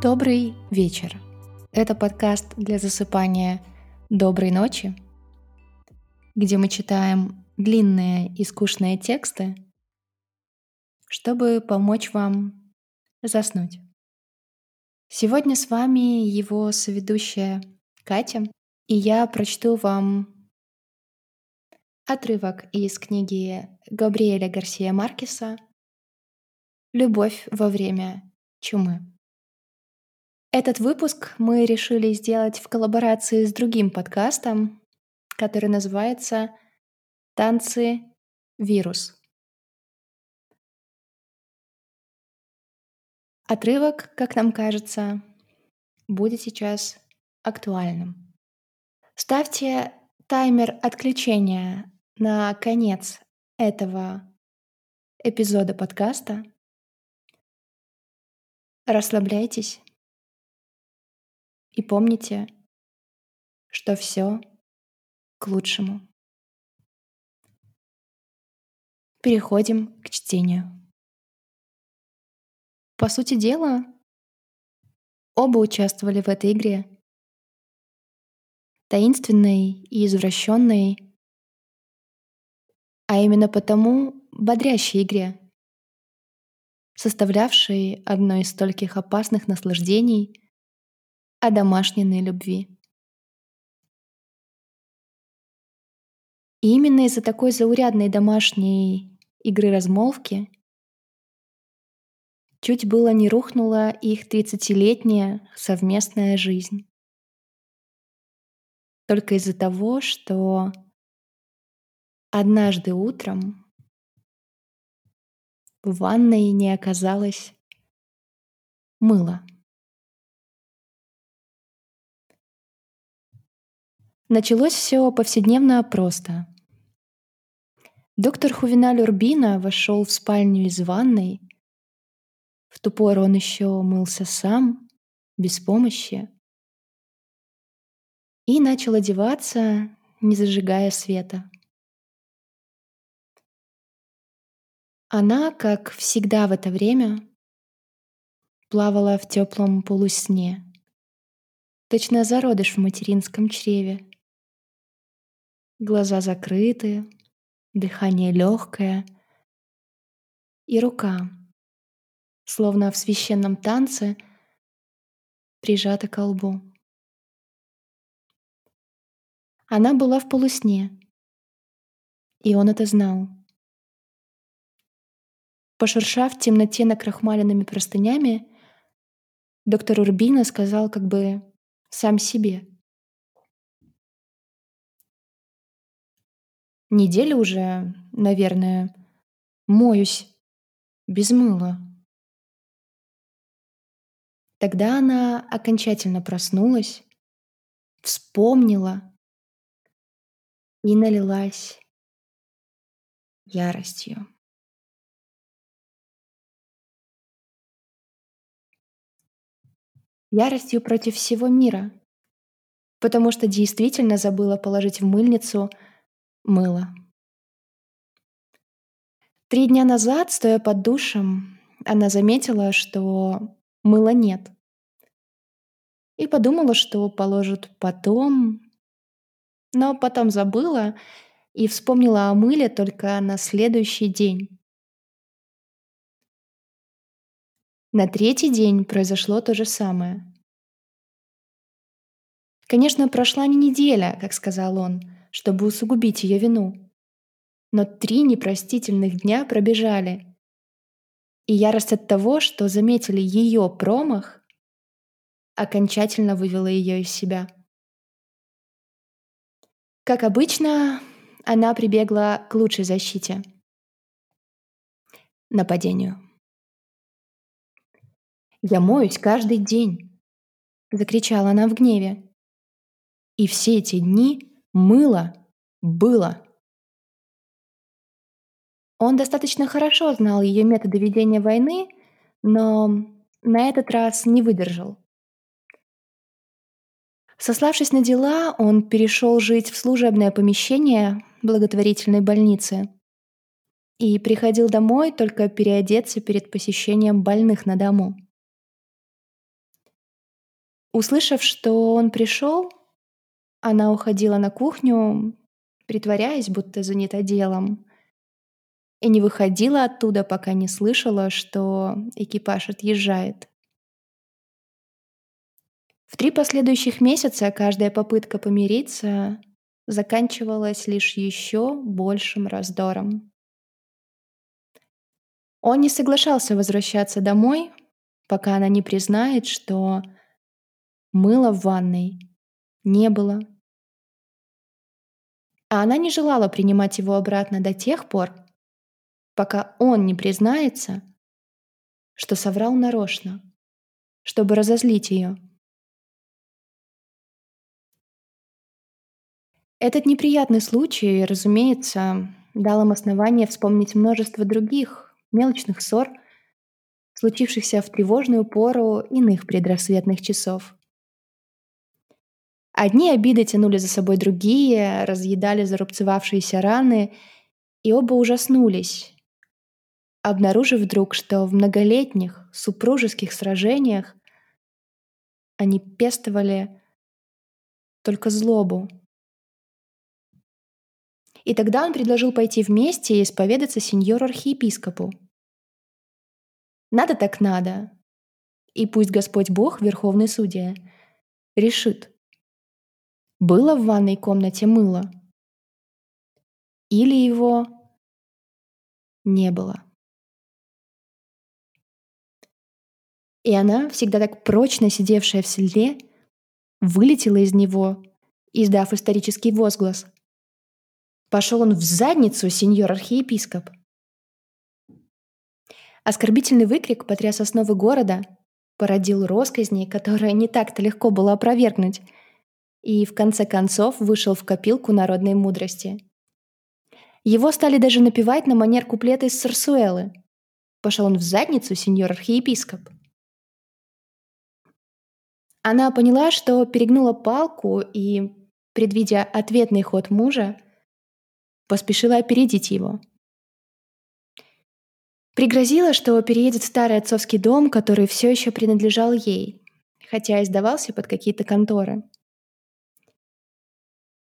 Добрый вечер. Это подкаст для засыпания «Доброй ночи», где мы читаем длинные и скучные тексты, чтобы помочь вам заснуть. Сегодня с вами его соведущая Катя, и я прочту вам отрывок из книги Габриэля Гарсия Маркеса «Любовь во время чумы». Этот выпуск мы решили сделать в коллаборации с другим подкастом, который называется «Танцы вирус». Отрывок, как нам кажется, будет сейчас актуальным. Ставьте таймер отключения на конец этого эпизода подкаста. Расслабляйтесь и помните, что все к лучшему. Переходим к чтению. По сути дела, оба участвовали в этой игре. Таинственной и извращенной, а именно потому бодрящей игре, составлявшей одно из стольких опасных наслаждений — о домашней любви. И именно из-за такой заурядной домашней игры-размолвки чуть было не рухнула их тридцатилетняя совместная жизнь. Только из-за того, что однажды утром в ванной не оказалось мыла. Началось все повседневно просто. Доктор Хувиналь Урбина вошел в спальню из ванной. В ту пору он еще мылся сам, без помощи. И начал одеваться, не зажигая света. Она, как всегда в это время, плавала в теплом полусне, точно зародыш в материнском чреве. Глаза закрыты, дыхание легкое. И рука, словно в священном танце, прижата к лбу. Она была в полусне, и он это знал. Пошуршав в темноте накрахмаленными простынями, доктор Урбина сказал как бы сам себе — Неделю уже, наверное, моюсь без мыла. Тогда она окончательно проснулась, вспомнила и налилась яростью. Яростью против всего мира, потому что действительно забыла положить в мыльницу — мыло. Три дня назад, стоя под душем, она заметила, что мыла нет. И подумала, что положит потом. Но потом забыла и вспомнила о мыле только на следующий день. На третий день произошло то же самое. Конечно, прошла не неделя, как сказал он, чтобы усугубить ее вину. Но три непростительных дня пробежали. И ярость от того, что заметили ее промах, окончательно вывела ее из себя. Как обычно, она прибегла к лучшей защите — нападению. «Я моюсь каждый день!» — закричала она в гневе. И все эти дни Мыло было. Он достаточно хорошо знал ее методы ведения войны, но на этот раз не выдержал. Сославшись на дела, он перешел жить в служебное помещение благотворительной больницы и приходил домой только переодеться перед посещением больных на дому. Услышав, что он пришел, она уходила на кухню, притворяясь, будто занята делом, и не выходила оттуда, пока не слышала, что экипаж отъезжает. В три последующих месяца каждая попытка помириться заканчивалась лишь еще большим раздором. Он не соглашался возвращаться домой, пока она не признает, что мыла в ванной не было. А она не желала принимать его обратно до тех пор, пока он не признается, что соврал нарочно, чтобы разозлить ее. Этот неприятный случай, разумеется, дал им основание вспомнить множество других мелочных ссор, случившихся в тревожную пору иных предрассветных часов. Одни обиды тянули за собой другие, разъедали зарубцевавшиеся раны, и оба ужаснулись, обнаружив вдруг, что в многолетних супружеских сражениях они пестовали только злобу. И тогда он предложил пойти вместе и исповедаться сеньору-архиепископу. Надо так надо. И пусть Господь Бог, Верховный Судья, решит, было в ванной комнате мыло или его не было. И она, всегда так прочно сидевшая в седле, вылетела из него, издав исторический возглас — Пошел он в задницу, сеньор архиепископ. Оскорбительный выкрик потряс основы города, породил росказни, которые не так-то легко было опровергнуть, и в конце концов вышел в копилку народной мудрости. Его стали даже напевать на манер куплета из Сарсуэлы. Пошел он в задницу, сеньор архиепископ. Она поняла, что перегнула палку и, предвидя ответный ход мужа, поспешила опередить его. Пригрозила, что переедет в старый отцовский дом, который все еще принадлежал ей, хотя и сдавался под какие-то конторы.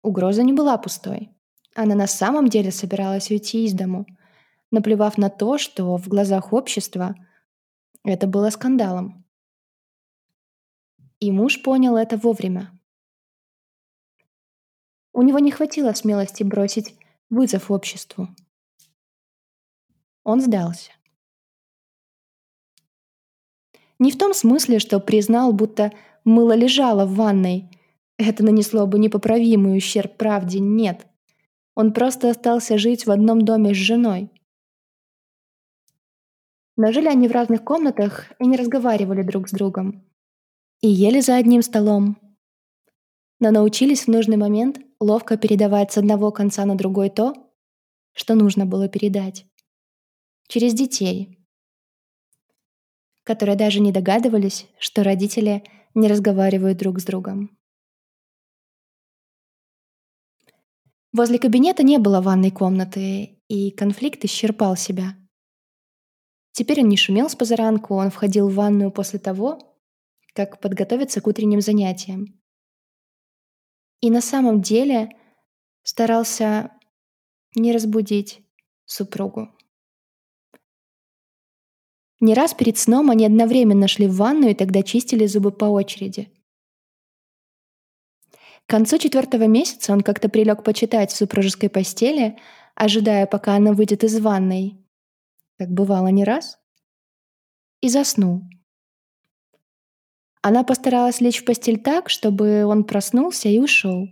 Угроза не была пустой. Она на самом деле собиралась уйти из дому, наплевав на то, что в глазах общества это было скандалом. И муж понял это вовремя. У него не хватило смелости бросить вызов обществу. Он сдался. Не в том смысле, что признал, будто мыло лежало в ванной. Это нанесло бы непоправимый ущерб правде, нет. Он просто остался жить в одном доме с женой. Но жили они в разных комнатах и не разговаривали друг с другом. И ели за одним столом. Но научились в нужный момент ловко передавать с одного конца на другой то, что нужно было передать. Через детей, которые даже не догадывались, что родители не разговаривают друг с другом. Возле кабинета не было ванной комнаты, и конфликт исчерпал себя. Теперь он не шумел с позаранку, он входил в ванную после того, как подготовиться к утренним занятиям. И на самом деле старался не разбудить супругу. Не раз перед сном они одновременно шли в ванну и тогда чистили зубы по очереди. К концу четвертого месяца он как-то прилег почитать в супружеской постели, ожидая, пока она выйдет из ванной, как бывало не раз, и заснул. Она постаралась лечь в постель так, чтобы он проснулся и ушел.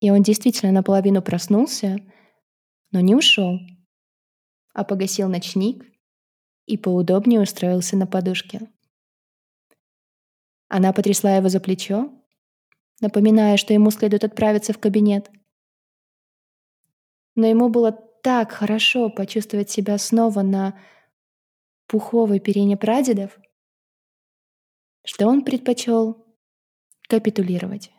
И он действительно наполовину проснулся, но не ушел, а погасил ночник и поудобнее устроился на подушке. Она потрясла его за плечо, напоминая, что ему следует отправиться в кабинет. Но ему было так хорошо почувствовать себя снова на пуховой перине прадедов, что он предпочел капитулировать.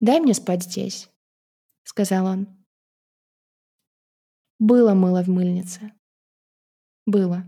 «Дай мне спать здесь», — сказал он. Было мыло в мыльнице. Было.